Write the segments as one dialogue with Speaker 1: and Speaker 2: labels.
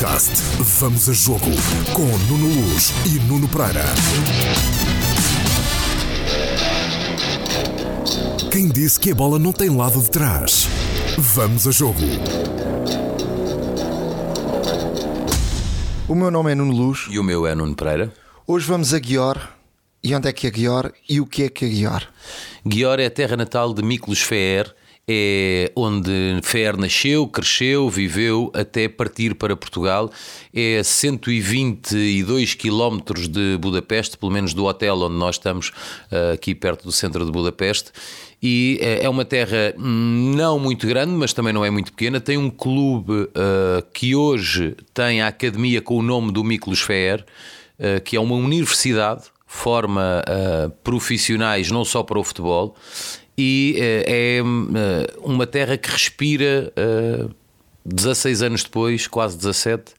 Speaker 1: podcast Vamos a Jogo com Nuno Luz e Nuno Pereira. Quem disse que a bola não tem lado de trás? Vamos a Jogo.
Speaker 2: O meu nome é Nuno Luz.
Speaker 3: E o meu é Nuno Pereira.
Speaker 2: Hoje vamos a Guior. E onde é que é Guior e o que é que é Guior?
Speaker 3: Guior é a terra natal de Miklos Feer, é onde Fer nasceu, cresceu, viveu até partir para Portugal. É 122 quilómetros de Budapeste, pelo menos do hotel onde nós estamos, eh, aqui perto do centro de Budapeste. E eh, é uma terra não muito grande, mas também não é muito pequena. Tem um clube uh, que hoje tem a academia com o nome do Miklos Fer, que é uma universidade forma uh, profissionais não só para o futebol e uh, é uh, uma terra que respira 16 anos depois, quase 17,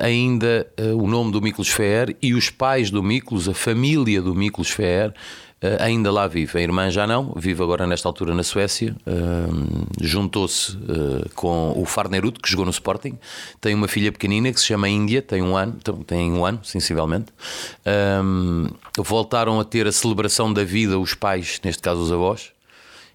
Speaker 3: ainda o nome do Miklos Feer e os pais do Miklos, a família do Miklos Feer, Uh, ainda lá vive. A irmã já não, vive agora nesta altura na Suécia. Uh, Juntou-se uh, com o Farnerud, que jogou no Sporting. Tem uma filha pequenina que se chama Índia, tem um ano, tem um ano, sensivelmente. voltaram a ter a celebração da vida, os pais, neste caso os avós.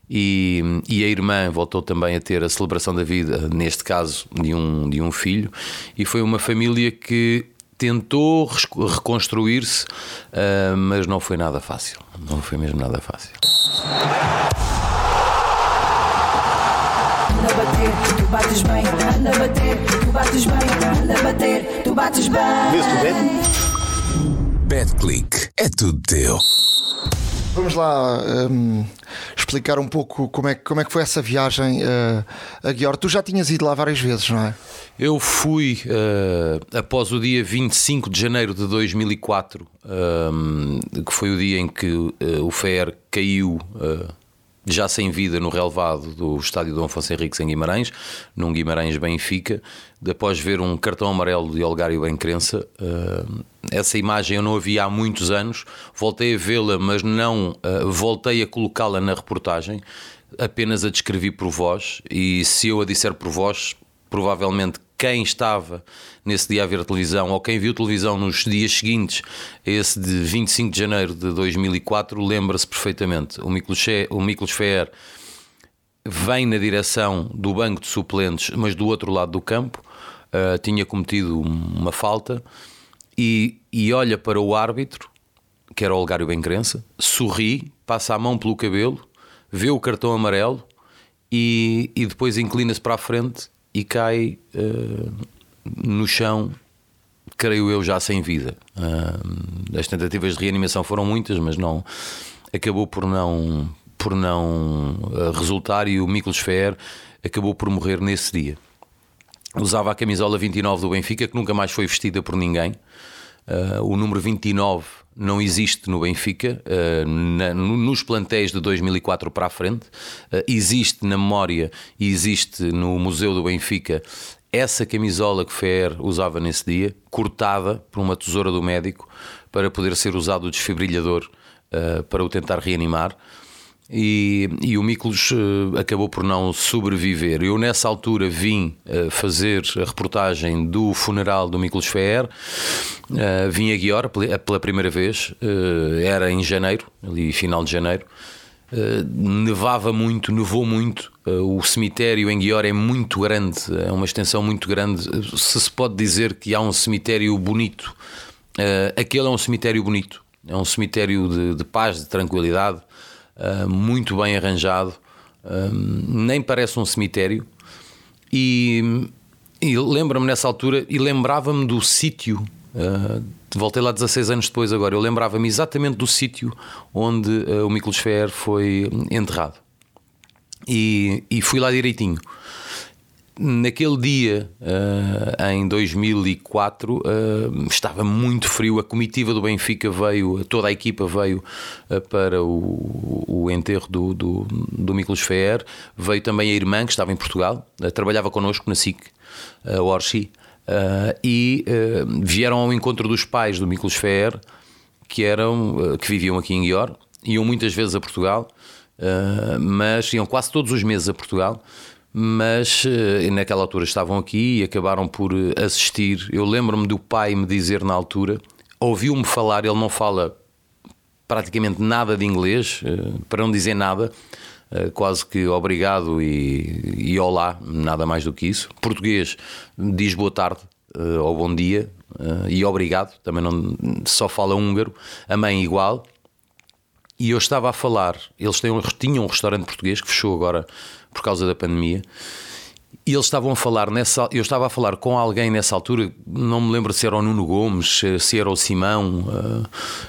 Speaker 3: E, e, a irmã voltou também a ter a celebração da vida, neste caso de um, de um filho, e foi uma família que tentou reconstruir-se, uh, mas não foi nada fácil. Não foi mesmo nada fácil. Anda bater, tu bates bem, anda bater, tu bates bem, anda bater, tu bates bem. Vês tu
Speaker 2: bem? BetClick, é tudo teu. Vamos lá um, explicar um pouco como é, como é que foi essa viagem uh, a Guior. Tu já tinhas ido lá várias vezes, não é?
Speaker 3: Eu fui uh, após o dia 25 de janeiro de 2004, um, que foi o dia em que uh, o FER caiu já sem vida no relevado do estádio Dom Afonso Henriques em Guimarães, num Guimarães Benfica, após ver um cartão amarelo de Olgário Bencrença. Uh, essa imagem eu não a vi há muitos anos, voltei a vê-la, mas não uh, voltei a colocá-la na reportagem, apenas a descrevi por voz, e se eu a disser por voz, provavelmente quem estava nesse dia a ver televisão ou quem viu televisão nos dias seguintes esse de 25 de janeiro de 2004 lembra-se perfeitamente. O Miklos Fer vem na direção do banco de suplentes, mas do outro lado do campo, uh, tinha cometido uma falta e, e olha para o árbitro, que era o Olgário Bencrença, sorri, passa a mão pelo cabelo, vê o cartão amarelo e, e depois inclina-se para a frente e cai uh, no chão, creio eu, já sem vida. Uh, as tentativas de reanimação foram muitas, mas não acabou por não por não uh, resultar e o Miklos Fer acabou por morrer nesse dia. Usava a camisola 29 do Benfica, que nunca mais foi vestida por ninguém. Uh, o número 29 não existe no Benfica, uh, na, nos plantéis de 2004 para a frente. Uh, existe na memória e existe no Museu do Benfica essa camisola que Fer usava nesse dia, cortada por uma tesoura do médico para poder ser usado o desfibrilhador para o tentar reanimar e, e o Miklos uh, acabou por não sobreviver. Eu, nessa altura, vim uh, fazer a reportagem do funeral do Miklos Fer, uh, vim a Guior pela primeira vez, era em janeiro, ali final de janeiro. nevava muito, nevou muito. o cemitério em Guior é muito grande, é uma extensão muito grande. Se se pode dizer que há um cemitério bonito, aquele é um cemitério bonito, é um cemitério de, de paz, de tranquilidade uh, muito bem arranjado, uh, nem parece um cemitério. E, e lembra-me nessa altura, e lembrava-me do sítio. Uh, voltei lá 16 anos depois agora. Eu lembrava-me exatamente do sítio onde o Miklos Fer foi enterrado. E, e fui lá direitinho. Naquele dia, uh, em 2004, uh, eh, estava muito frio. A comitiva do Benfica veio, toda a equipa veio uh, para o, o enterro do, do, do Miklos Feer. Veio também a irmã, que estava em Portugal, trabalhava connosco na SIC, a Orsi, e vieram ao encontro dos pais do Miklos Feer, que, eram, que viviam aqui em Guior, iam muitas vezes a Portugal, mas iam quase todos os meses a Portugal mas uh, naquela altura estavam aqui e acabaram por assistir. Eu lembro-me do pai me dizer na altura, ouviu-me falar, ele não fala praticamente nada de inglês, uh, para não dizer nada, quase que obrigado e, e olá, nada mais do que isso. Português diz boa tarde ou bom dia e obrigado, também não só fala húngaro, a mãe igual. E eu estava a falar, eles tinham um restaurante português que fechou agora por causa da pandemia. E eles estavam a falar nessa. Eu estava a falar com alguém nessa altura, não me lembro se era o Nuno Gomes, se era o Simão. Uh,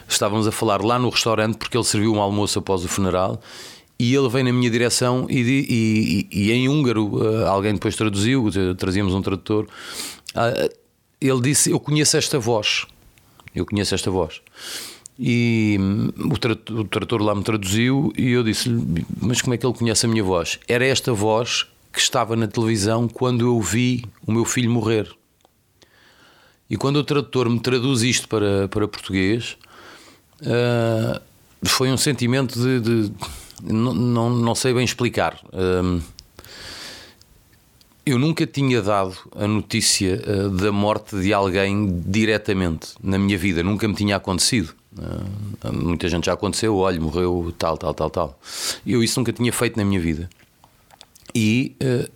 Speaker 3: estávamos a falar lá no restaurante porque ele serviu um almoço após o funeral. E ele veio na minha direção e, e, e, e em húngaro, uh, alguém depois traduziu, trazíamos um tradutor. Uh, ele disse: Eu conheço esta voz. Eu conheço esta voz. E hum, o trator, o trator lá me traduziu e eu disse-lhe: Mas como é que ele conhece a minha voz? Era esta voz que estava na televisão quando eu vi o meu filho morrer. E quando o tradutor me traduz isto para, para português, uh, foi um sentimento de. de não, não, não, sei bem explicar. Uh, eu nunca tinha dado a notícia uh, da morte de alguém diretamente na minha vida, nunca me tinha acontecido. Uh, muita gente já aconteceu, olha, morreu tal, tal, tal, tal. Eu isso nunca tinha feito na minha vida. E uh,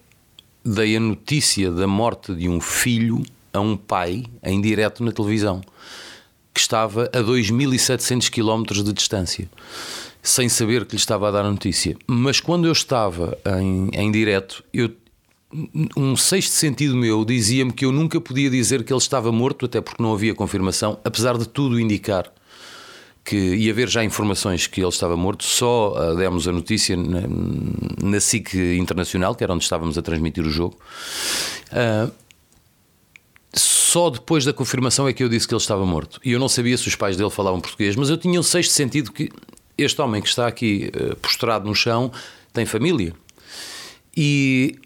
Speaker 3: dei a notícia da morte de um filho a um pai em direto na televisão, que estava a 2.700 km de distância, sem saber que lhe estava a dar a notícia. Mas quando eu estava em, em direto, eu um sexto sentido meu dizia-me que eu nunca podia dizer que ele estava morto, até porque não havia confirmação, apesar de tudo indicar que ia haver já informações que ele estava morto, só uh, demos a notícia na, na SIC Internacional, que era onde estávamos a transmitir o jogo. Uh, só depois da confirmação é que eu disse que ele estava morto. E eu não sabia se os pais dele falavam português, mas eu tinha um sexto sentido que este homem que está aqui uh, prostrado no chão tem família. E,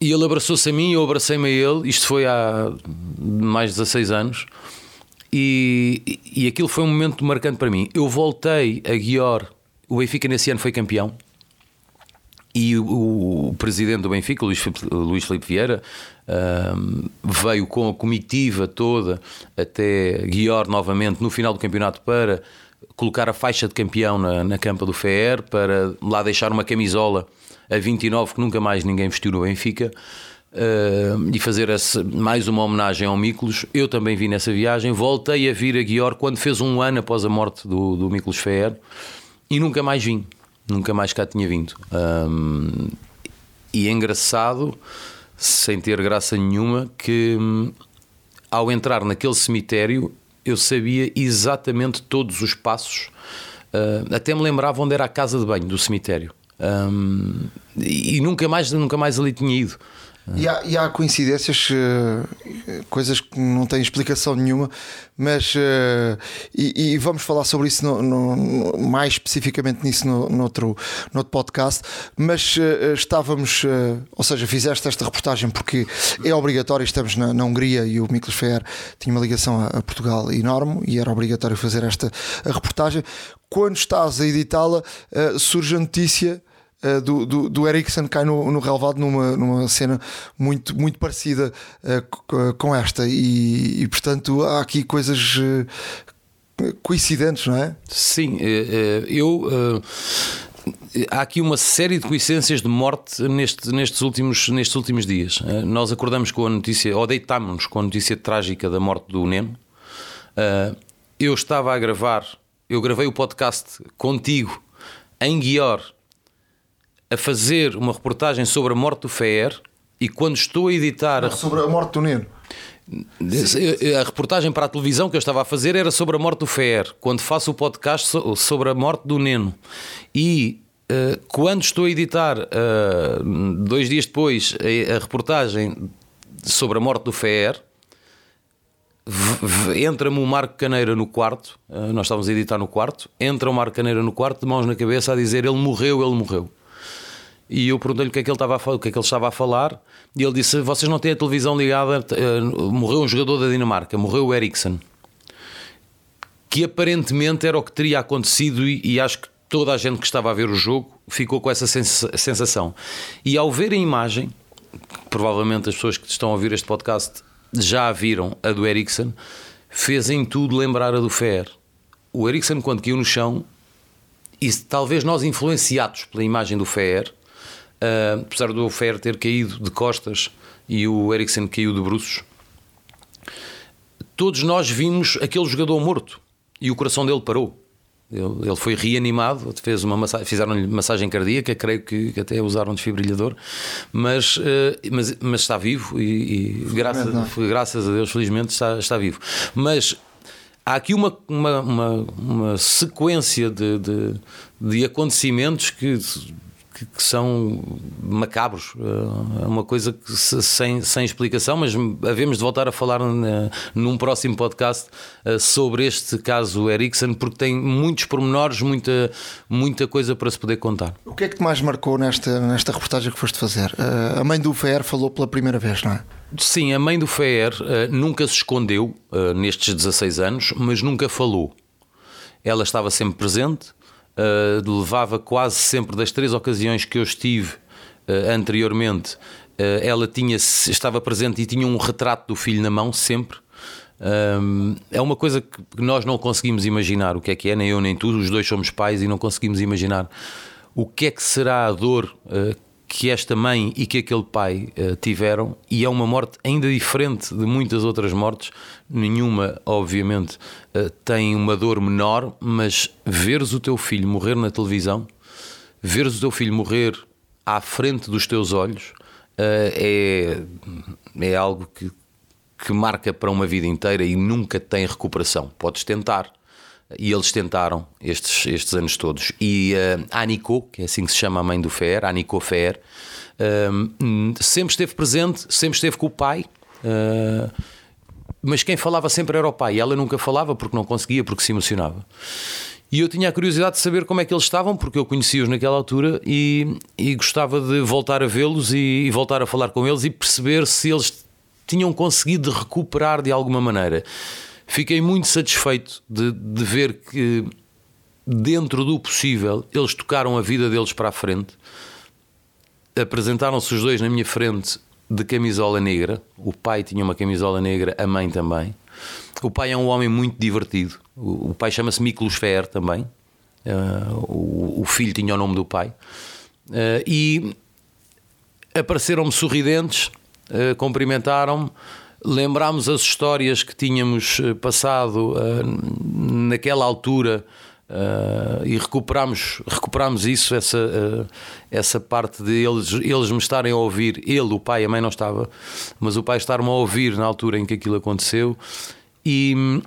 Speaker 3: e ele abraçou-se a mim, eu abracei-me a ele. Isto foi há mais de 16 anos. E, e aquilo foi um momento marcante para mim. Eu voltei a Guior, o Benfica nesse ano foi campeão. E o, o presidente do Benfica, Luís Luís Filipe Vieira, um, veio com a comitiva toda até Guior novamente no final do campeonato para colocar a faixa de campeão na, na campa do FER, para lá deixar uma camisola a 29 que nunca mais ninguém vestiu no Benfica uh, e fazer esse, mais uma homenagem ao Miklos. Eu também vi nessa viagem, voltei a vir a Guior quando fez um ano após a morte do, do Miklos e nunca mais vim, nunca mais cá tinha vindo. Um, e é engraçado, sem ter graça nenhuma, que hum, ao entrar naquele cemitério eu sabia exatamente todos os passos, uh, até me lembrava onde era a casa de banho do cemitério. Um, e nunca mais, nunca mais ali tinha ido.
Speaker 2: E há, e há coincidências, uh, coisas que não têm explicação nenhuma, mas uh, e, e, vamos falar sobre isso no, no, mais especificamente nisso no, outro, no outro podcast. Mas uh, estávamos, ou seja, fizeste esta reportagem porque é obrigatório, estamos na, na Hungria e o Miklos Fer tinha uma ligação a, a, Portugal enorme e era obrigatório fazer esta reportagem. Quando estás a editá-la, surge a notícia uh, do, do, do Ericsson cai no, no relevado numa, numa cena muito, muito parecida uh, com esta, e, e, portanto há aqui coisas uh, coincidentes, não é?
Speaker 3: Sim, eu. Há aqui uma série de coincidências de morte neste, nestes, últimos, nestes últimos dias. Nós acordamos com a notícia, ou deitámos-nos com a notícia trágica da morte do Neno. Eu estava a gravar, eu gravei o podcast contigo em Guior a fazer uma reportagem sobre a morte do Fer e quando estou a editar.
Speaker 2: Não, sobre a morte do Neno.
Speaker 3: A reportagem para a televisão que eu estava a fazer era sobre a morte do Fer. Quando faço o podcast sobre a morte do Neno. E uh, quando estou a editar, uh, dois dias depois, a, a, reportagem sobre a morte do Fer, entra-me o Marco Caneira no quarto. Uh, nós estávamos a editar no quarto. Entra o Marco Caneira no quarto, de mãos na cabeça, a dizer: Ele morreu, ele morreu e eu perguntei-lhe o que é que ele estava a falar, o que é que ele estava a falar, e ele disse: "Vocês não têm a televisão ligada, uh, morreu um jogador da Dinamarca, morreu o Ericsson". Que aparentemente era o que teria acontecido e, e, acho que toda a gente que estava a ver o jogo ficou com essa sensação. E ao ver a imagem, provavelmente as pessoas que estão a ouvir este podcast já viram a do Ericsson, fez em tudo lembrar a do Fer. O Ericsson, quando caiu no chão, e talvez nós influenciados pela imagem do Fer, uh, apesar do Fer ter caído de costas e o Ericsson caiu de bruços, todos nós vimos aquele jogador morto e o coração dele parou. Ele, foi reanimado, fez uma massagem, fizeram-lhe massagem cardíaca, creio que, até usaram desfibrilador, mas, eh, mas, mas está vivo e, e graças, graças a Deus, felizmente, está, está vivo. Mas há aqui uma, uma, uma, uma sequência de, de, de acontecimentos que que, que são macabros. É uma coisa que, sem, sem explicação, mas havemos de voltar a falar num próximo podcast eh, sobre este caso Ericsson, porque tem muitos pormenores, muita, muita coisa para se poder contar.
Speaker 2: O que é que te mais marcou nesta, nesta reportagem que foste fazer? Eh, a mãe do FER falou pela primeira vez, não é?
Speaker 3: Sim, a mãe do FER nunca se escondeu nestes 16 anos, mas nunca falou. Ela estava sempre presente, uh, levava quase sempre das três ocasiões que eu estive uh, anteriormente, uh, ela tinha, estava presente e tinha um retrato do filho na mão sempre. Um, é uma coisa que nós não conseguimos imaginar o que é que é, nem eu nem tu, os dois somos pais e não conseguimos imaginar o que é que será a dor que esta mãe e que aquele pai uh, tiveram, e é uma morte ainda diferente de muitas outras mortes. Nenhuma, obviamente, uh, tem uma dor menor, mas veres o teu filho morrer na televisão, veres o teu filho morrer à frente dos teus olhos, uh, é, é algo que, que marca para uma vida inteira e nunca tem recuperação. Podes tentar, e eles tentaram estes, estes anos todos. E uh, a Nico, que é assim que se chama a mãe do Fer, a Fer, uh, sempre esteve presente, sempre esteve com o pai. Uh, mas quem falava sempre era o pai. E ela nunca falava porque não conseguia, porque se emocionava. E eu tinha a curiosidade de saber como é que eles estavam, porque eu conhecia-os naquela altura e, e, gostava de voltar a vê-los e, e voltar a falar com eles e perceber se eles tinham conseguido recuperar de alguma maneira. Fiquei muito satisfeito de, de ver que, dentro do possível, eles tocaram a vida deles para a frente. Apresentaram-se os dois na minha frente de camisola negra. O pai tinha uma camisola negra, a mãe também. O pai é um homem muito divertido. O, pai chama-se Miklos Fer também. Uh, o, filho tinha o nome do pai. Uh, e apareceram-me sorridentes, uh, cumprimentaram-me lembrámos as histórias que tínhamos eh, passado uh, naquela altura uh, e recuperámos, recuperámos isso, essa, uh, essa parte de eles, eles me estarem a ouvir, ele, o pai, a mãe não estava, mas o pai estar-me a ouvir na altura em que aquilo aconteceu. E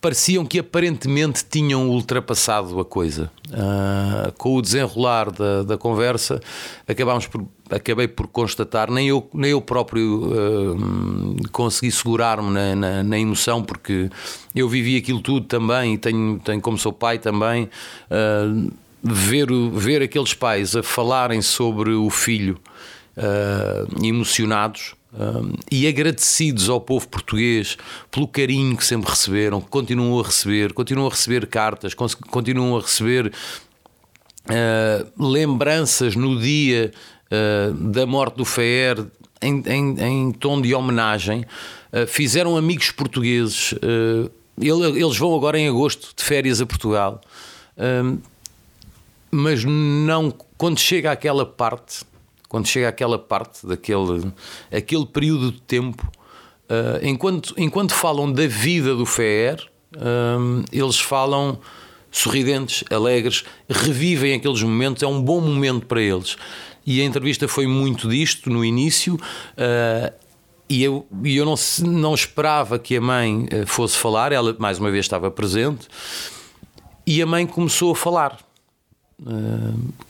Speaker 3: pareciam que aparentemente tinham ultrapassado a coisa. Uh, com o desenrolar da, da conversa, acabámos por, acabei por constatar, nem eu, nem eu próprio uh, consegui segurar-me na, na, na, emoção, porque eu vivi aquilo tudo também, e tenho, tenho como sou pai também. Uh, ver, ver aqueles pais a falarem sobre o filho emocionados e agradecidos ao povo português pelo carinho que sempre receberam, que continuam a receber, continuam a receber cartas, continuam a receber uh, lembranças no dia uh, da morte do FER em, em, em tom de homenagem. Uh, fizeram amigos portugueses. eles vão agora em agosto de férias a Portugal, mas não quando chega àquela parte quando chega aquela parte daquele aquele período de tempo, uh, enquanto, enquanto falam da vida do FER, uh, eles falam sorridentes, alegres, revivem aqueles momentos, é um bom momento para eles. E a entrevista foi muito disto no início. Uh, e eu, e eu não, não esperava que a mãe fosse falar, ela mais uma vez estava presente, e a mãe começou a falar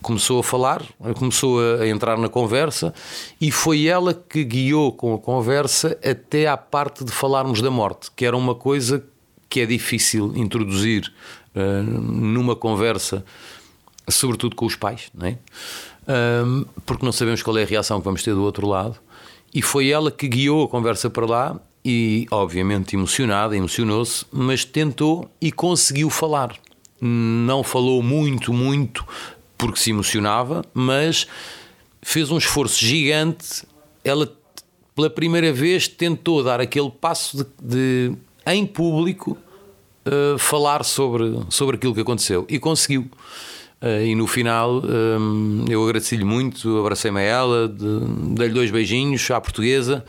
Speaker 3: começou a falar, começou a entrar na conversa e foi ela que guiou com a conversa até à parte de falarmos da morte, que era uma coisa que é difícil introduzir uh, numa conversa, sobretudo com os pais, não é? Uh, porque não sabemos qual é a reação que vamos ter do outro lado. E foi ela que guiou a conversa para lá e, obviamente, emocionada, emocionou-se, mas tentou e conseguiu falar não falou muito, muito, porque se emocionava, mas fez um esforço gigante. Ela, pela primeira vez, tentou dar aquele passo de, de em público, uh, falar sobre, sobre aquilo que aconteceu e conseguiu. Uh, e no final um, eu agradeci-lhe muito, abracei-me a ela, dei-lhe dois beijinhos à portuguesa.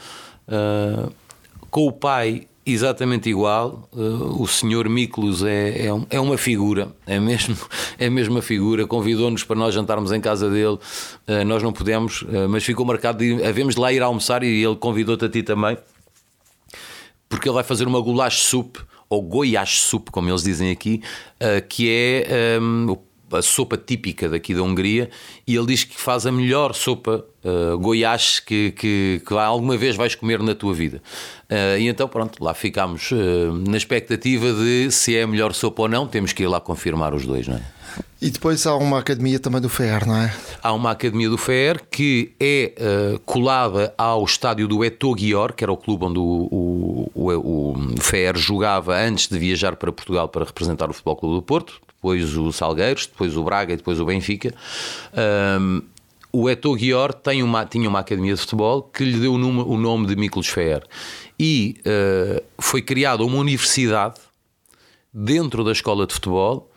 Speaker 3: Uh, com o pai exatamente igual. Uh, o senhor Miklos é, é, é, uma figura, é mesmo, é mesmo figura. Convidou-nos para nós jantarmos em casa dele. Uh, nós não pudemos, uh, mas ficou marcado. De, havemos de lá ir almoçar e ele convidou-te a ti também, porque ele vai fazer uma goulash soup, ou goiás soup, como eles dizem aqui, que é um, a sopa típica daqui da Hungria. E ele diz que faz a melhor sopa uh, goiás que, que, que, alguma vez vais comer na tua vida. Uh, e então, pronto, lá ficámos uh, na expectativa de se é a melhor sopa ou não, temos que ir lá confirmar os dois, não é?
Speaker 2: E depois há uma academia também do FER, não é?
Speaker 3: Há uma academia do FER que é uh, colada ao estádio do Etogior, que era o clube onde o, o, o, o FER jogava antes de viajar para Portugal para representar o Futebol Clube do Porto, depois o Salgueiros, depois o Braga e depois o Benfica. Um, o Eto Guior tem uma, tinha uma academia de futebol que lhe deu o nome, o nome de Miklos Feer e uh, foi criada uma universidade dentro da escola de futebol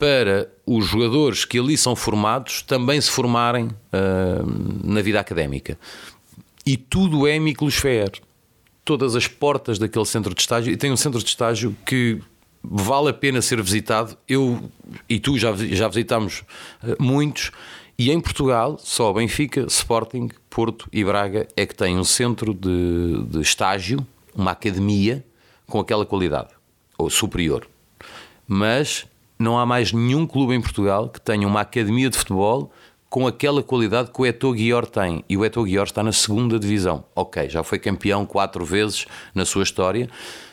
Speaker 3: para os jogadores que ali são formados também se formarem uh, na vida académica. E tudo é Miklos Feer. Todas as portas daquele centro de estágio, e tem um centro de estágio que vale a pena ser visitado. Eu e tu já, já visitámos uh, muitos e em Portugal, só Benfica, Sporting, Porto e Braga é que têm um centro de, de estágio, uma academia, com aquela qualidade, ou superior. Mas não há mais nenhum clube em Portugal que tenha uma academia de futebol com aquela qualidade que o Eto Guior tem. E o Eto Guior está na segunda divisão. Ok, já foi campeão quatro vezes na sua história,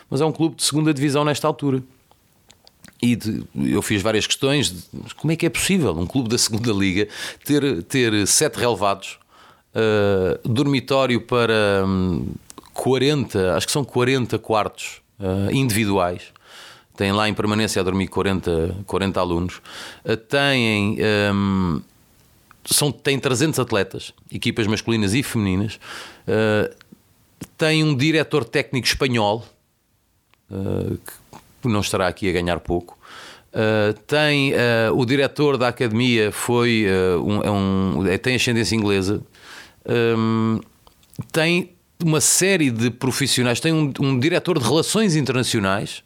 Speaker 3: mas é um clube de segunda divisão nesta altura. E de, eu fiz várias questões de como é que é possível um clube da segunda liga ter, ter sete relevados, uh, dormitório para um, 40, acho que são 40 quartos uh, individuais. Têm lá em permanência a dormir 40, 40 alunos. Uh, têm, um, são, têm 300 atletas, equipas masculinas e femininas. Uh, tem um diretor técnico espanhol, uh, não estará aqui a ganhar pouco. Uh, tem uh, o diretor da academia foi uh, um, é um, é, tem ascendência inglesa um, tem uma série de profissionais tem um, um, diretor de relações internacionais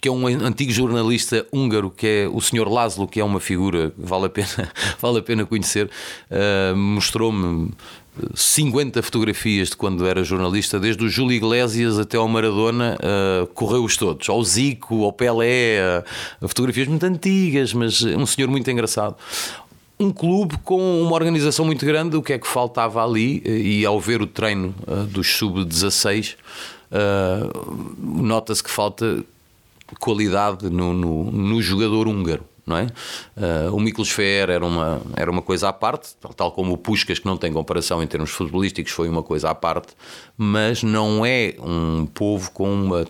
Speaker 3: que é um antigo jornalista húngaro que é o senhor Laszlo que é uma figura que vale a pena vale a pena conhecer. Mostrou-me 50 fotografias de quando era jornalista, desde o Júlio Iglesias até ao Maradona, uh, correu-os todos, ao Zico, ao Pelé, uh, fotografias muito antigas, mas um senhor muito engraçado. Um clube com uma organização muito grande, o que é que faltava ali, e ao ver o treino uh, dos sub-16, nota-se que falta qualidade no, no, no jogador húngaro não é? Uh, o Miklos Fer era uma, era uma coisa à parte, tal, tal, como o Puskas, que não tem comparação em termos futebolísticos, foi uma coisa à parte, mas não é um povo com uma,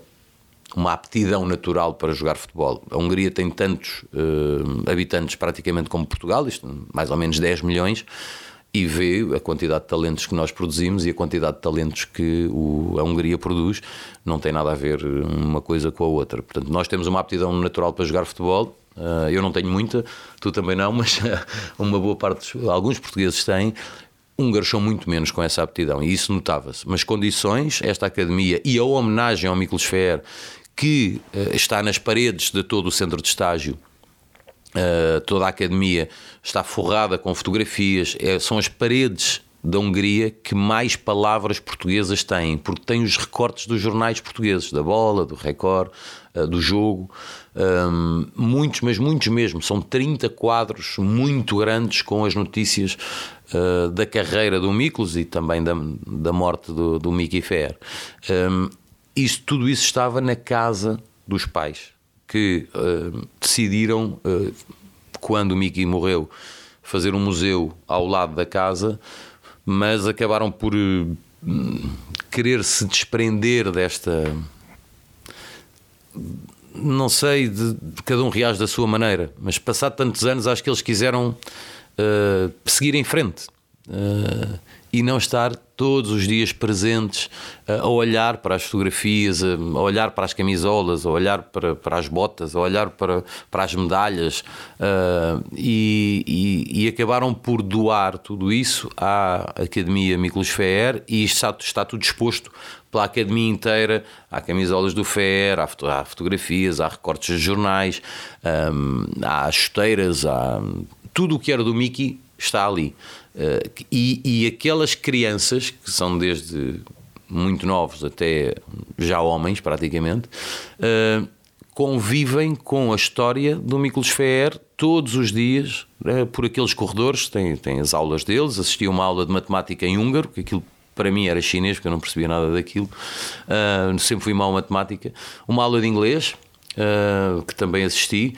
Speaker 3: uma aptidão natural para jogar futebol. A Hungria tem tantos uh, habitantes praticamente como Portugal, isto, mais ou menos 10 milhões, e vê a quantidade de talentos que nós produzimos e a quantidade de talentos que o, a Hungria produz não tem nada a ver uma coisa com a outra. Portanto, nós temos uma aptidão natural para jogar futebol, Uh, eu não tenho muita, tu também não, mas uma boa parte, alguns portugueses têm. Húngaros são muito menos com essa aptidão e isso notava-se. Mas condições, esta academia e a homenagem ao Miklos Fer, que está nas paredes de todo o centro de estágio, uh, toda a academia está forrada com fotografias, é, são as paredes da Hungria que mais palavras portuguesas têm, porque tem os recortes dos jornais portugueses, da bola, do Record, do jogo um, muitos, mas muitos mesmo. São 30 quadros muito grandes com as notícias uh, da carreira do Miklos e também da, da morte do, do Mickey. Um, isso, tudo isso estava na casa dos pais que uh, decidiram, uh, quando o Mickey morreu, fazer um museu ao lado da casa, mas acabaram por querer se desprender desta não sei, de, cada um reage da sua maneira, mas passado tantos anos, acho que eles quiseram uh, seguir em frente. Uh, e não estar todos os dias presentes uh, a olhar para as fotografias, a, olhar para as camisolas, a olhar para, para as botas, a olhar para, para as medalhas uh, e, e, e, acabaram por doar tudo isso à Academia Miklos Feer e está, está tudo disposto pela academia inteira. Há camisolas do FER, há, há fotografias, há recortes de jornais, um, há chuteiras, há tudo o que era do Mickey está ali. Uh, e, e aquelas crianças, que são desde muito novos até já homens, praticamente, uh, convivem com a história do Miklos Feer todos os dias, uh, por aqueles corredores, têm as aulas deles, assisti uma aula de matemática em húngaro, que aquilo para mim era chinês, porque eu não percebia nada daquilo, uh, sempre fui mal matemática, uma aula de inglês, que também assisti,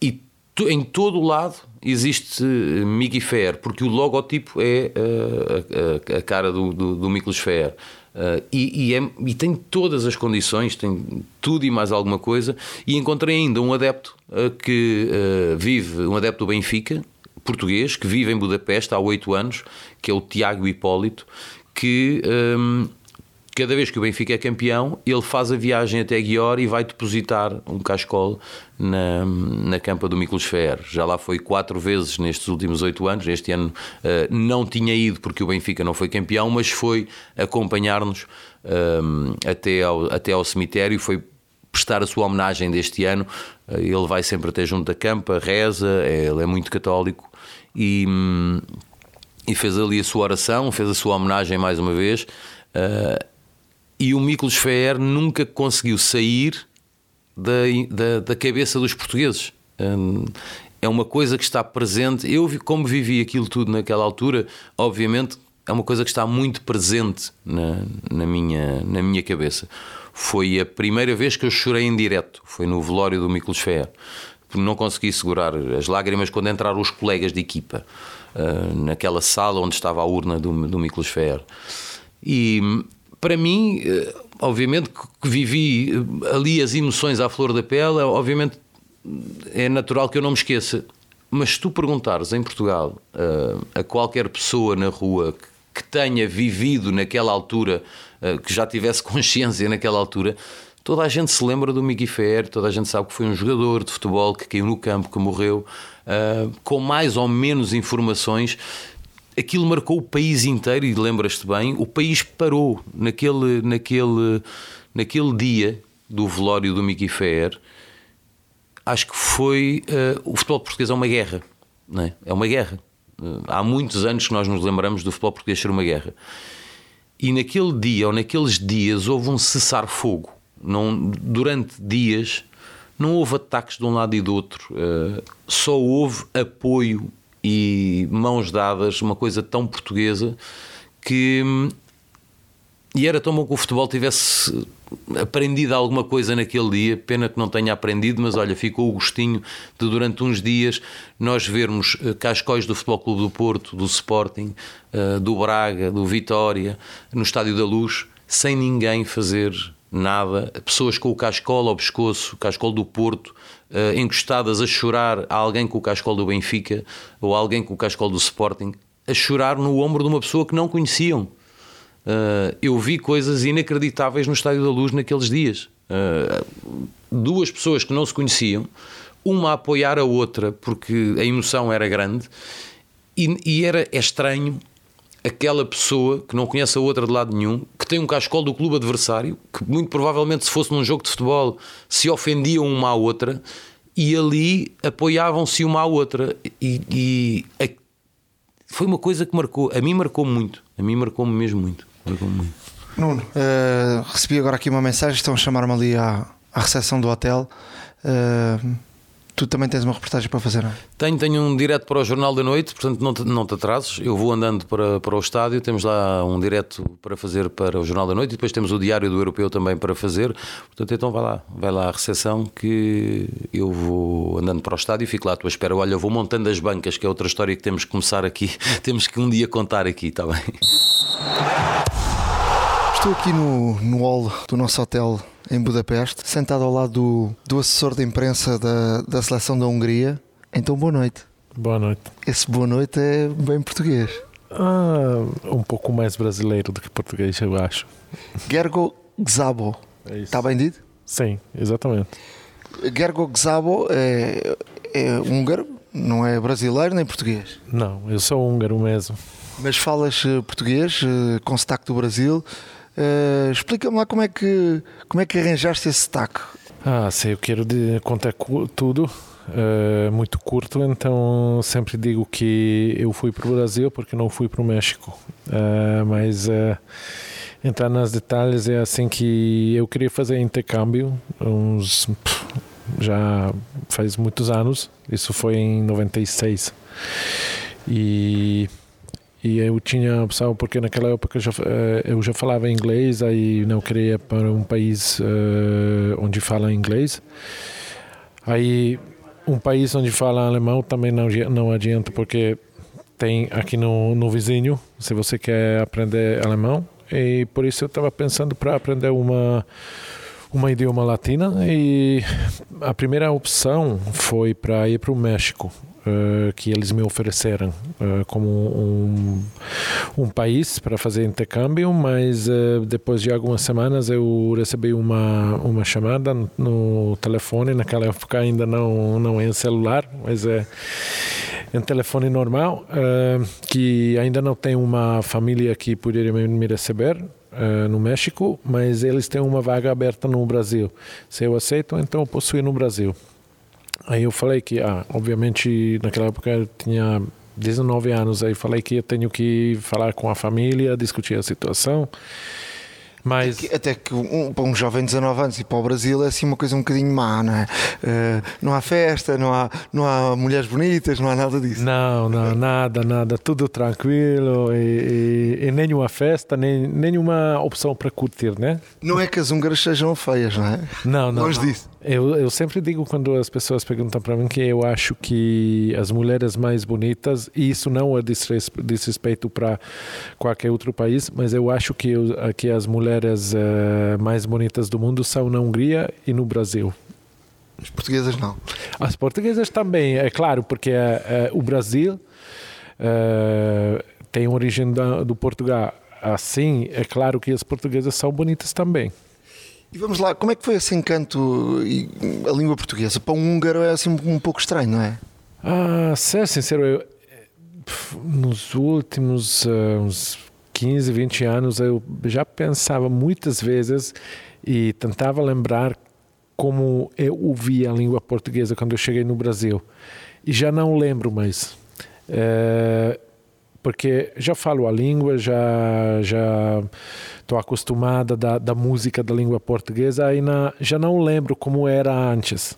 Speaker 3: e em todo o lado existe Migi Fair, porque o logotipo é uh, a, a, cara do, do, do Miklos Fair. Uh, e, e, é, e, tem todas as condições, tem tudo e mais alguma coisa. E encontrei ainda um adepto uh, que vive, um adepto do Benfica, português, que vive em Budapeste há oito anos, que é o Tiago Hipólito, que um, cada vez que o Benfica é campeão, ele faz a viagem até Guior e vai depositar um cascol na, na campa do Miklos Fer. Já lá foi quatro vezes nestes últimos oito anos. Este ano uh, não tinha ido porque o Benfica não foi campeão, mas foi acompanhar-nos uh, até, ao, até ao cemitério. Foi prestar a sua homenagem deste ano. Uh, ele vai sempre até junto da campa, reza, é, ele é muito católico e, um, e fez ali a sua oração, fez a sua homenagem mais uma vez. Uh, e o Miklos Feer nunca conseguiu sair da, da, da cabeça dos portugueses. Hum, é uma coisa que está presente. Eu, como vivi aquilo tudo naquela altura, obviamente é uma coisa que está muito presente na, na, minha, na minha cabeça. Foi a primeira vez que eu chorei em direto, foi no velório do Miklos Feer. Não consegui segurar as lágrimas quando entraram os colegas de equipa, uh, naquela sala onde estava a urna do, do Miklos. E para mim, eh, obviamente que vivi eh, ali as emoções à flor da pele, obviamente é natural que eu não me esqueça. Mas se tu perguntares em Portugal eh, a qualquer pessoa na rua que tenha vivido naquela altura, que já tivesse consciência naquela altura, toda a gente se lembra do Miguel Fer, toda a gente sabe que foi um jogador de futebol que caiu no campo, que morreu, com mais ou menos informações aquilo marcou o país inteiro e lembras-te bem, o país parou naquele, naquele, naquele dia do velório do Mickey Fair. Acho que foi uh, o futebol português é uma guerra, não é? É uma guerra. Uh, há muitos anos que nós nos lembramos do futebol português ser uma guerra. E naquele dia ou naqueles dias houve um cessar-fogo. Não, durante dias não houve ataques de um lado e do outro, uh, só houve apoio e mãos dadas, uma coisa tão portuguesa que. E era tão bom que o futebol tivesse aprendido alguma coisa naquele dia, pena que não tenha aprendido, mas olha, ficou o gostinho de durante uns dias nós vermos eh, cascóis do Futebol Clube do Porto, do Sporting, eh, do Braga, do Vitória, no Estádio da Luz, sem ninguém fazer nada, pessoas com o cascol ao pescoço, o cascol do Porto, uh, encostadas a chorar a alguém com o cascol do Benfica ou alguém com o cascol do Sporting, a chorar no ombro de uma pessoa que não conheciam. Uh, eu vi coisas inacreditáveis no Estádio da Luz naqueles dias. Uh, duas pessoas que não se conheciam, uma a apoiar a outra porque a emoção era grande e, e era é estranho aquela pessoa que não conhece a outra de lado nenhum, tem um cascol do clube adversário, que muito provavelmente se fosse num jogo de futebol se ofendiam uma à outra e ali apoiavam-se uma à outra e, e a, foi uma coisa que marcou, a mim marcou muito, a mim marcou-me mesmo muito, marcou muito.
Speaker 2: Nuno, uh, recebi agora aqui uma mensagem, estão a chamar-me ali à, à recepção do hotel. Uh, Tu também tens uma reportagem para fazer, não é?
Speaker 3: Tenho, tenho um direto para o Jornal da Noite, portanto não te, não te atrases. Eu vou andando para, para o estádio, temos lá um direto para fazer para o Jornal da Noite e depois temos o Diário do Europeu também para fazer. Portanto, então vai lá, vai lá à recepção que eu vou andando para o estádio e fico lá à tua espera. Olha, eu vou montando as bancas, que é outra história que temos que começar aqui, temos que um dia contar aqui, está bem?
Speaker 2: Estou aqui no, no hall do nosso hotel em Budapeste, sentado ao lado do, do assessor de imprensa da, da seleção da Hungria. Então, boa noite.
Speaker 4: Boa noite.
Speaker 2: Esse boa noite é bem português.
Speaker 4: Ah, um pouco mais brasileiro do que português, eu acho.
Speaker 2: Gergo Gzabo.
Speaker 4: É
Speaker 2: Está bem dito?
Speaker 4: Sim, exatamente.
Speaker 2: Gergo Gzabo é, é húngaro, não é brasileiro nem português.
Speaker 4: Não, eu sou húngaro mesmo.
Speaker 2: Mas falas eh, português, eh, com sotaque do Brasil. Uh, Explica-me lá como é, que, como é que arranjaste esse sotaque.
Speaker 4: Ah, se eu quero de, contar tudo, uh, muito curto, então sempre digo que eu fui para o Brasil porque não fui para o México. Uh, mas entrar nos detalhes é assim que eu queria fazer intercâmbio, uns pff, já faz muitos anos. Isso foi em 96 e e eu tinha opção porque naquela época eu já, eu já falava inglês aí não queria ir para um país uh, onde fala inglês. Aí um país onde fala alemão também não não adianta porque tem aqui no, no vizinho se você quer aprender alemão. E por isso eu estava pensando para aprender uma uma idioma latina. E a primeira opção foi para ir para o México uh, que eles me ofereceram uh, como um, um país para fazer intercâmbio, mas uh, depois de algumas semanas eu recebi uma uma chamada no telefone, naquela época ainda não não é em celular, mas é em telefone normal, que ainda não tem uma família que poderia me receber, Uh, no México, mas eles têm uma vaga aberta no Brasil. Se eu aceito, então eu posso ir no Brasil. Aí eu falei que, ah, obviamente, naquela época eu tinha 19 anos, aí falei que eu tenho que falar com a família, discutir a situação. Mas...
Speaker 2: Até que um, para um jovem de 19 anos e para o Brasil é assim uma coisa um bocadinho má, não é? Uh, não há festa, não há, não há mulheres bonitas, não há nada disso.
Speaker 4: Não, não, nada, nada, tudo tranquilo e, e, e nenhuma festa, nem, nenhuma opção para curtir, né?
Speaker 2: Não é que as húngaras sejam feias, não é?
Speaker 4: Não, não.
Speaker 2: Longe disso.
Speaker 4: Eu, eu sempre digo quando as pessoas perguntam para mim que eu acho que as mulheres mais bonitas, e isso não é desrespeito para qualquer outro país, mas eu acho que, eu, que as mulheres uh, mais bonitas do mundo são na Hungria e no Brasil.
Speaker 2: As portuguesas não.
Speaker 4: As portuguesas também, é claro, porque uh, o Brasil uh, tem origem da, do Portugal. Assim, é claro que as portuguesas são bonitas também.
Speaker 2: E vamos lá, como é que foi esse encanto e a língua portuguesa? Para um húngaro é assim um pouco estranho, não é?
Speaker 4: Ah, ser sincero, eu, nos últimos uh, uns 15, 20 anos eu já pensava muitas vezes e tentava lembrar como eu ouvia a língua portuguesa quando eu cheguei no Brasil. E já não lembro mais. É, porque já falo a língua, já já estou acostumada da, da música da língua portuguesa, aí na, já não lembro como era antes.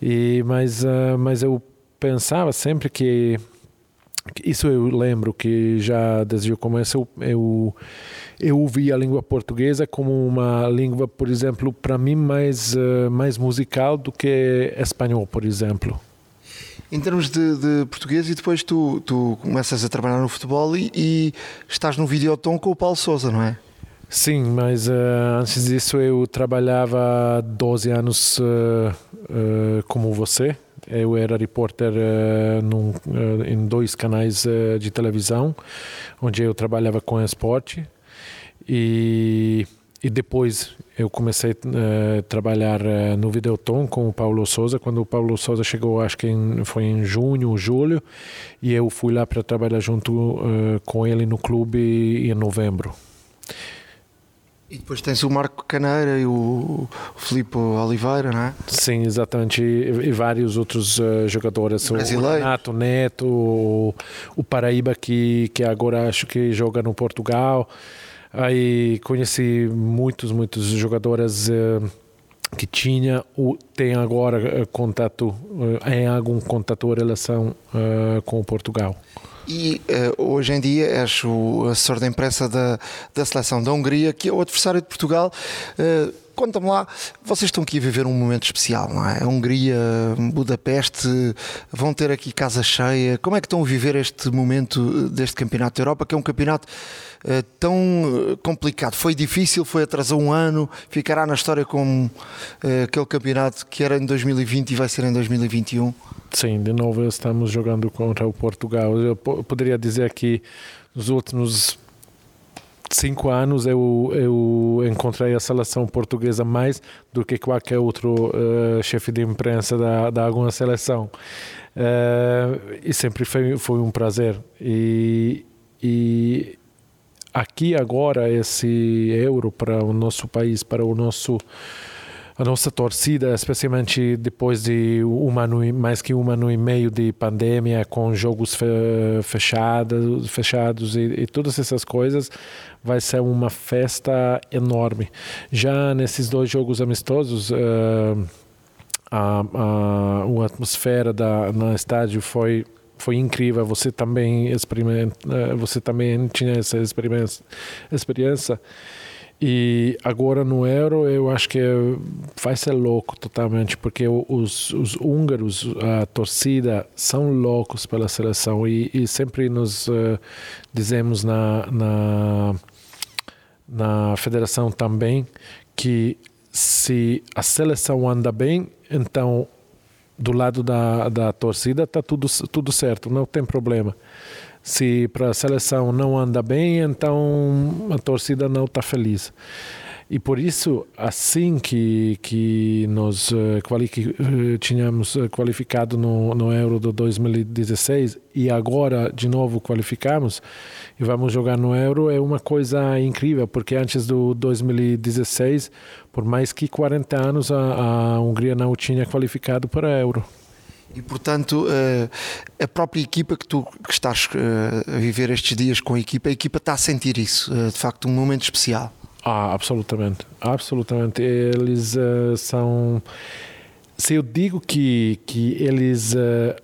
Speaker 4: E mas uh, mas eu pensava sempre que isso eu lembro que já desde o começo eu, eu, eu ouvi a língua portuguesa como uma língua, por exemplo, para mim mais, uh, mais musical do que espanhol, por exemplo
Speaker 2: em termos de, de, português e depois tu, tu começas a trabalhar no futebol e, e estás no Videoton com o Paulo Souza, não é?
Speaker 4: Sim, mas uh, antes disso eu trabalhava 12 anos uh, uh, como você. Eu era repórter num, em dois canais de televisão, onde eu trabalhava com esporte. E e depois eu comecei a uh, trabalhar uh, no Videoton com o Paulo Souza. Quando o Paulo Souza chegou, acho que em, foi em junho, julho, e eu fui lá para trabalhar junto uh, com ele no clube em novembro.
Speaker 2: E depois tens o Marco Caneira e o Filipe Oliveira, não é?
Speaker 4: Sim, exatamente. E, e vários outros uh, jogadores.
Speaker 2: Brasileiro.
Speaker 4: O Renato Neto, o, o Paraíba, que, que agora acho que joga no Portugal. Aí conheci muitos, muitos jogadores uh, que tinha ou tem agora uh, contato, uh, em algum contato ou relação com o Portugal.
Speaker 2: E hoje em dia és o assessor da imprensa da, da seleção da Hungria, que é o adversário de Portugal conta-me lá, vocês estão aqui a viver um momento especial, não é? Hungria, Budapeste, vão ter aqui casa cheia. Como é que estão a viver este momento deste Campeonato da Europa, que é um campeonato uh, tão complicado? Foi difícil, foi atrasou um ano, ficará na história como aquele campeonato que era em 2020 e vai ser em 2021?
Speaker 4: Sim, de novo estamos jogando contra o Portugal. Eu poderia dizer que nos últimos cinco anos eu, eu encontrei a seleção portuguesa mais do que qualquer outro uh, chefe de imprensa da, da alguma seleção. Uh, e sempre foi, foi um prazer. E, e aqui agora esse euro para o nosso país, para o nosso a nossa torcida, especialmente depois de um ano, mais que um ano e meio de pandemia, com jogos fechados, fechados e, e todas essas coisas, vai ser uma festa enorme. Já nesses dois jogos amistosos, uh, a, a, a atmosfera da, no estádio foi foi incrível. Você também experimenta, eh, você também tinha essa experiência. E agora no Euro eu acho que vai ser louco totalmente, porque os, os húngaros, a torcida, são loucos pela seleção. E, e sempre nos uh, dizemos na, na, na federação também que se a seleção anda bem, então do lado da, da torcida está tudo, tudo certo, não tem problema se para a seleção não anda bem, então a torcida não está feliz. E por isso, assim que, que nós uh, quali uh, tínhamos eh, qualificado no, no Euro de 2016 e agora de novo qualificamos e vamos jogar no Euro, é uma coisa incrível, porque antes do 2016, por mais que 40 anos, a, a Hungria não tinha qualificado para Euro.
Speaker 2: E portanto, eh, a própria equipa que tu que estás eh, a viver estes dias com a equipa, a equipa está a sentir isso, eh, de facto, um momento especial.
Speaker 4: Ah, absolutamente, absolutamente. Eles uh, são. Se eu digo que que eles uh,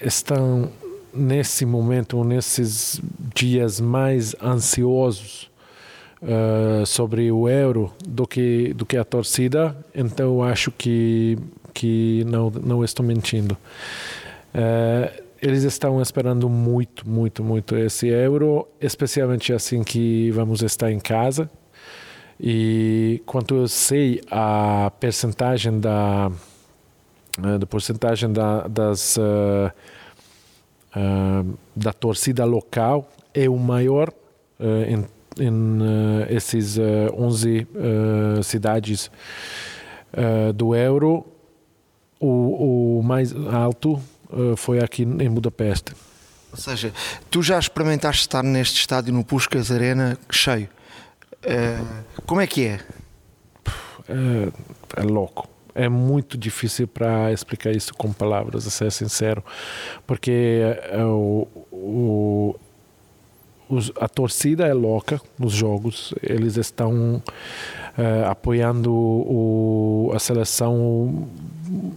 Speaker 4: estão nesse momento, nesses dias mais ansiosos uh, sobre o euro do que do que a torcida, então eu acho que que não, não estou mentindo. Uh, eles estão esperando muito, muito, muito esse euro, especialmente assim que vamos estar em casa. E quanto eu sei, a percentagem da, uh, da porcentagem da, das uh, da torcida local é o maior em, em esses 11 cidades do euro o, o mais alto uh, foi aqui em Budapeste.
Speaker 2: Ou seja, tu já experimentaste estar neste estádio no Puskas Arena cheio. Uh, como é que é?
Speaker 4: é? É louco. É muito difícil para explicar isso com palavras, a ser sincero, porque o, o a torcida é louca nos jogos, eles estão uh, apoiando o, a seleção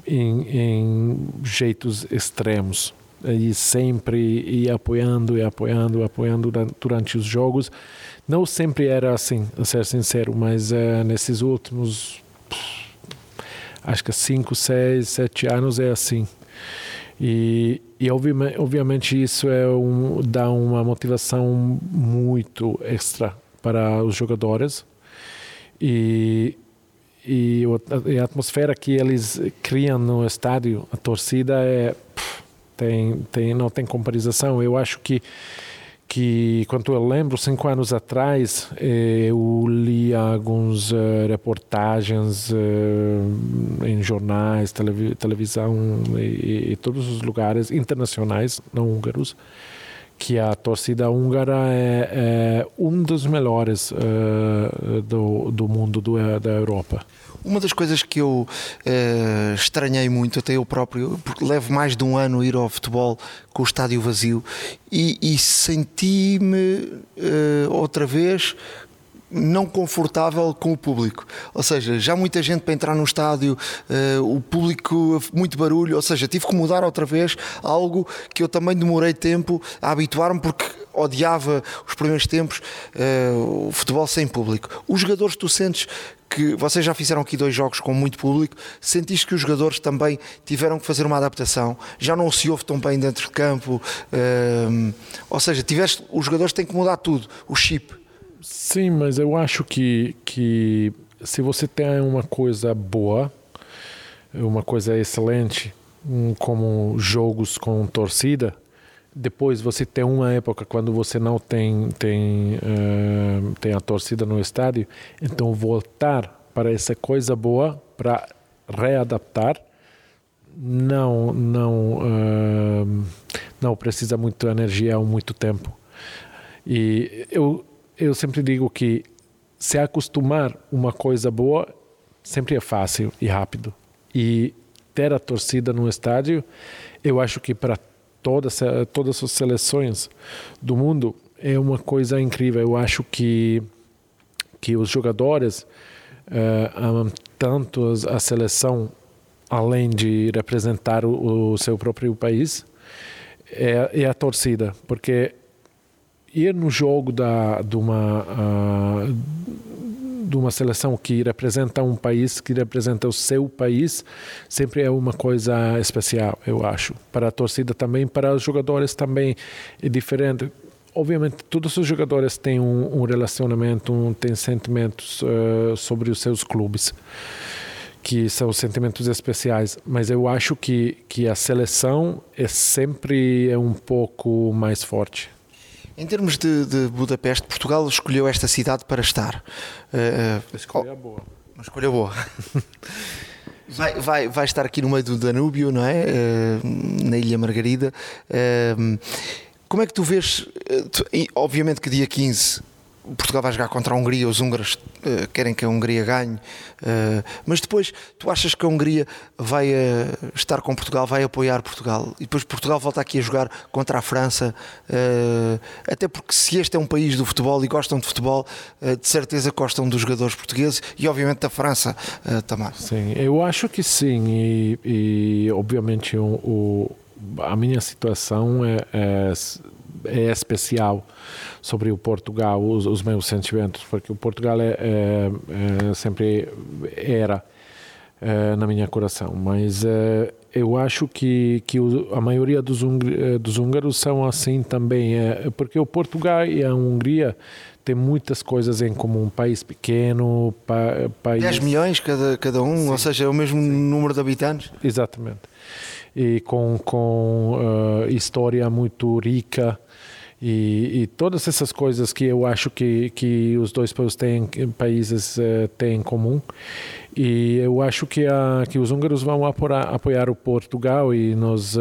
Speaker 4: em, em jeitos extremos. E sempre e apoiando e apoiando apoiando durante os jogos. Não sempre era assim a ser sincero mas uh, nesses últimos acho que cinco seis sete anos é assim. E, e obviamente isso é um, dá uma motivação muito extra para os jogadores. E e, a atmosfera que eles criam no estádio, a torcida é tem, tem não tem comparação. Eu acho que que quando eu lembro cinco anos atrás eh, eu li alguns uh, reportagens uh, em jornais, televisão e, todos os lugares internacionais, não húngaros, que a torcida húngara é, é um dos melhores uh, do, do mundo do, da Europa.
Speaker 2: Uma das coisas que eu uh, estranhei muito, até eu próprio, porque levo mais de um ano a ir ao futebol com o estádio vazio e, e senti-me uh, outra vez não confortável com o público. Ou seja, já muita gente para entrar no estádio, uh, o público, muito barulho. Ou seja, tive que mudar outra vez algo que eu também demorei tempo a habituar-me, porque odiava os primeiros tempos uh, o futebol sem público. Os jogadores, tu sentes que vocês já fizeram aqui dois jogos com muito público, sentiste que os jogadores também tiveram que fazer uma adaptação, já não se ouve tão bem dentro de campo, uh, ou seja, tiveste, os jogadores têm que mudar tudo, o chip.
Speaker 4: Sim, mas eu acho que, que se você tem uma coisa boa, uma coisa excelente, como jogos com torcida, depois você tem uma época quando você não tem tem uh, tem a torcida no estádio, então voltar para essa coisa boa para readaptar não não uh, não precisa muito energia ou muito tempo. E eu eu sempre digo que se acostumar uma coisa boa sempre é fácil e rápido. E ter a torcida no estádio eu acho que para todas, todas as seleções do mundo é uma coisa incrível. Eu acho que, que os jogadores uh, amam tanto a seleção, além de representar o, o seu próprio país, é, é, a torcida, porque ir no jogo da, de uma uh, de uma seleção que representa um país, que representa o seu país, sempre é uma coisa especial, eu acho. Para a torcida também, para os jogadores também é diferente. Obviamente, todos os jogadores têm um, um relacionamento, um, têm sentimentos uh, sobre os seus clubes que são sentimentos especiais, mas eu acho que, que a seleção é sempre é um pouco mais forte.
Speaker 2: Em termos de, de, Budapeste, Portugal escolheu esta cidade para estar.
Speaker 4: Uh, escolha
Speaker 2: oh,
Speaker 4: boa.
Speaker 2: Uma escolha boa. vai, vai, vai estar aqui no meio do Danúbio, não é? Uh, na Ilha Margarida. Uh, como é que tu vês? Tu, obviamente que dia 15 Portugal vai jogar contra a Hungria, os húngaros uh, querem que a Hungria ganhe, uh, mas depois tu achas que a Hungria vai uh, estar com Portugal, vai apoiar Portugal e depois Portugal volta aqui a jogar contra a França, até porque se este é um país do futebol e gostam de futebol, de certeza gostam dos jogadores portugueses e obviamente da França também.
Speaker 4: Sim, eu acho que sim, e, e obviamente o, o, a minha situação é, é é especial sobre o Portugal, os, os meus sentimentos, porque o Portugal é, é, é sempre era é, na minha coração, mas é, eu acho que, que a maioria dos, é, dos húngaros são assim também, é, porque o Portugal e a Hungria tem muitas coisas em comum. Um país pequeno, pa, país...
Speaker 2: 10 milhões cada, cada um, Sim. ou seja, é o mesmo número de habitantes.
Speaker 4: Exatamente. E com, com uh, história muito rica, e, e, todas essas coisas que eu acho que, que os dois têm, países, uh, têm em comum. E eu acho que, a, que os húngaros vão apoiar, o Portugal e nós uh,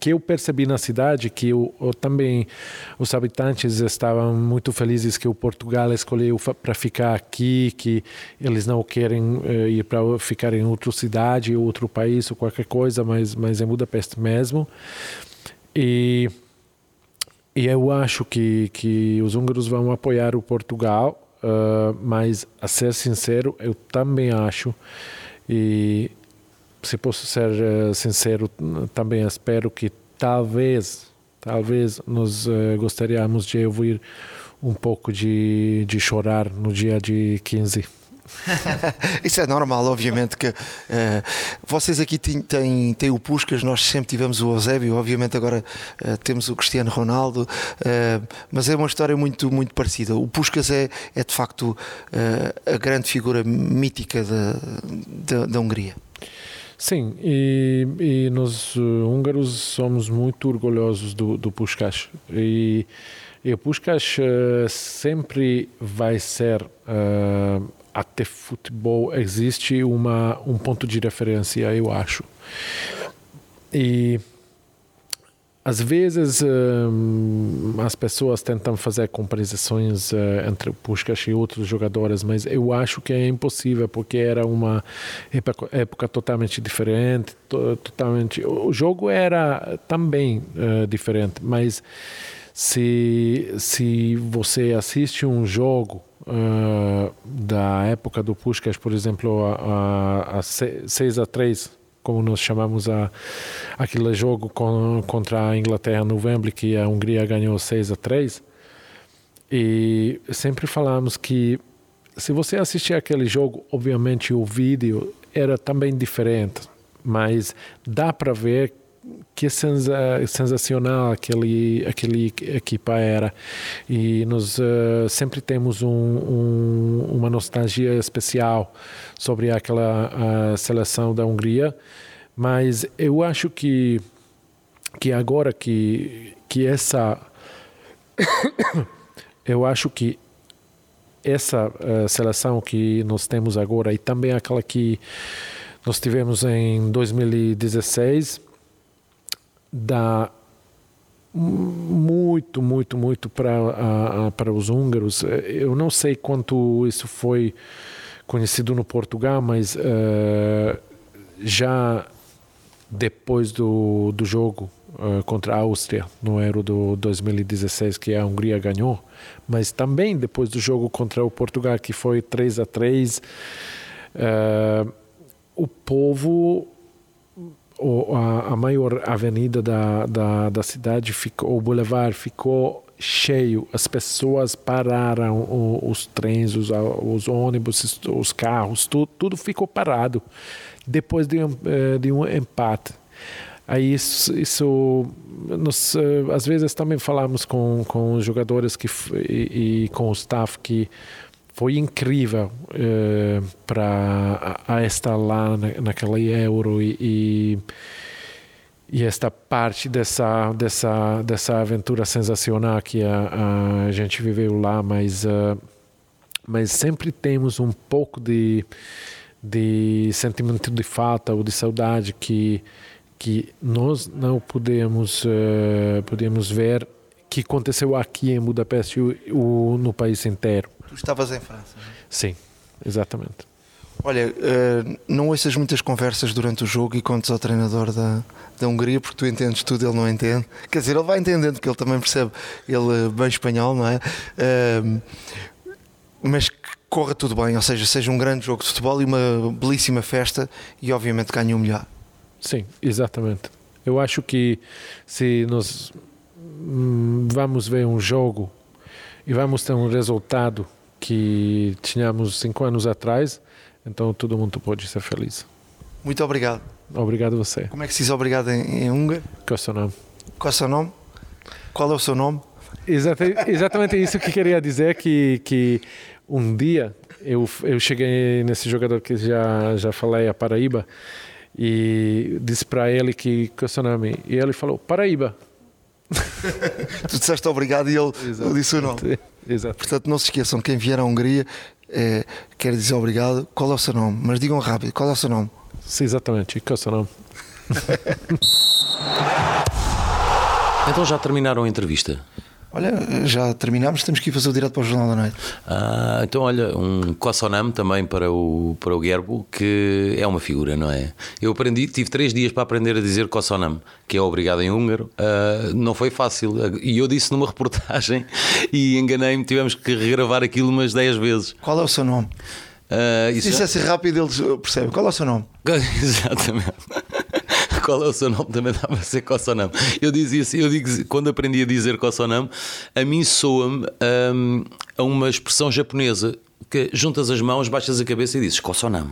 Speaker 4: que eu percebi na cidade que eu, eu, também os habitantes estavam muito felizes que o Portugal escolheu para ficar aqui, que eles não querem uh, ir para ficar em outra cidade, outro país ou qualquer coisa, mas mas em Budapeste mesmo. E e eu acho que, que os húngaros vão apoiar o Portugal, uh, mas, a ser sincero, eu também acho, e se posso ser uh, sincero, também espero que talvez, talvez nós uh, gostaríamos de ouvir um pouco de, de chorar no dia de 15.
Speaker 2: Isso é normal, obviamente que uh, vocês aqui têm, têm, o Puscas, nós sempre tivemos o Eusébio, obviamente agora uh, temos o Cristiano Ronaldo, uh, mas é uma história muito, muito parecida. O Puscas é, é de facto a grande figura mítica da, da, da Hungria.
Speaker 4: Sim, e, e, nós húngaros somos muito orgulhosos do, do Puskas. E, e o Puskas sempre vai ser até futebol existe uma um ponto de referência, eu acho. E às vezes um, as pessoas tentam fazer comparações uh, entre Puskas e outros jogadores, mas eu acho que é impossível porque era uma época, época totalmente diferente, to, totalmente. O jogo era também uh, diferente, mas se se você assiste um jogo uh, da época do Puskas, por exemplo, a, a, a 6 a 3, como nós chamamos a, aquele jogo com, contra a Inglaterra no Wembley que a Hungria ganhou 6 a 3 e sempre falamos que se você assistir aquele jogo, obviamente o vídeo era também diferente, mas dá para ver que sensa sensacional aquele aquele equipa era. E nós uh, sempre temos um, um, uma nostalgia especial sobre aquela seleção da Hungria. Mas eu acho que que agora que que essa eu acho que essa uh, seleção que nós temos agora e também aquela que nós tivemos em 2016 dá muito, muito, muito para, os húngaros. Eu não sei quanto isso foi conhecido no Portugal, mas uh, já depois do, do jogo uh, contra a Áustria no Euro do 2016 que a Hungria ganhou, mas também depois do jogo contra o Portugal que foi 3 a 3 uh, o povo o, a, a, maior avenida da, da, da cidade ficou o boulevard ficou cheio as pessoas pararam o, os trens os, os ônibus os carros tudo, tudo ficou parado depois de um, eh, de um empate. Aí isso, isso nós, eh, às vezes também falamos com, com os jogadores que, e, e com o staff que foi incrível eh, para a, a estar lá na, naquela Euro e, e, e, esta parte dessa, dessa, dessa aventura sensacional que a, a gente viveu lá, mas, uh, mas sempre temos um pouco de de sentimento de falta ou de saudade que que nós não podemos uh, podemos ver que aconteceu aqui em Budapeste o, no país inteiro.
Speaker 2: Estavas em França? Não? É?
Speaker 4: Sim, exatamente.
Speaker 2: Olha, uh, não ouças muitas conversas durante o jogo e contes ao treinador da, da Hungria porque tu entendes tudo, ele não entende. Quer dizer, ele vai entendendo porque ele também percebe ele eh, bem espanhol, não é? Uh, mas corra tudo bem, ou seja, seja um grande jogo de futebol e uma belíssima festa e obviamente ganhe o melhor.
Speaker 4: Sim, exatamente. Eu acho que se nós hum, vamos ver um jogo e vamos ter um resultado que tínhamos cinco anos atrás, então todo mundo pode ser feliz.
Speaker 2: Muito obrigado.
Speaker 4: Obrigado a você.
Speaker 2: Como é que se diz obrigado em, em húngaro?
Speaker 4: Qual é o seu nome?
Speaker 2: Qual é o seu nome? Qual é o seu nome?
Speaker 4: Exatamente, exatamente isso que queria dizer que que um dia eu, eu cheguei nesse jogador que já já falei a Paraíba e disse para ele que que é o seu nome e ele falou Paraíba
Speaker 2: tu disseste obrigado e ele Exato. disse o nome
Speaker 4: Exato.
Speaker 2: portanto não se esqueçam quem vier à Hungria é, quer dizer obrigado. Qual é o seu nome? Mas digam rápido qual é o seu nome?
Speaker 4: Sim, exatamente. Qual é o seu nome?
Speaker 3: Então já terminaram a entrevista
Speaker 2: Olha, já terminámos, temos que ir fazer o direto para o Jornal da Noite.
Speaker 3: Ah, então, olha, um Kossonam também para o, para o Gerbo, que é uma figura, não é? Eu aprendi, tive três dias para aprender a dizer Kossonam, que é obrigado em húngaro. Ah, não foi fácil. E eu disse numa reportagem e enganei-me, tivemos que regravar aquilo umas 10 vezes.
Speaker 2: Qual é o seu nome? Uh, Se dissesse já... rápido, eles percebem. Qual é o seu nome?
Speaker 3: Exatamente qual é o seu nome, também dá para ser Kossonam. Eu dizia assim, eu digo, quando aprendi a dizer Kossonam, a mim soa-me um, a uma expressão japonesa que juntas as mãos, baixas a cabeça e dizes Kossonam.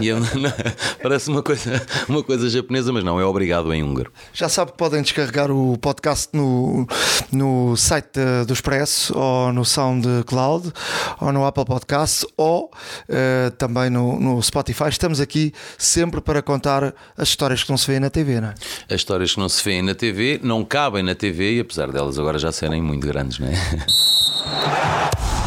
Speaker 3: E eu, parece uma coisa, uma coisa japonesa, mas não, é obrigado em húngaro.
Speaker 2: Já sabe que podem descarregar o podcast no, no site do Expresso ou no SoundCloud ou no Apple Podcast ou uh, também no, no Spotify. Estamos aqui sempre para contar as histórias que não se vêem na TV, não é?
Speaker 3: As histórias que não se vêem na TV não cabem na TV e apesar delas agora já serem muito grandes, não é?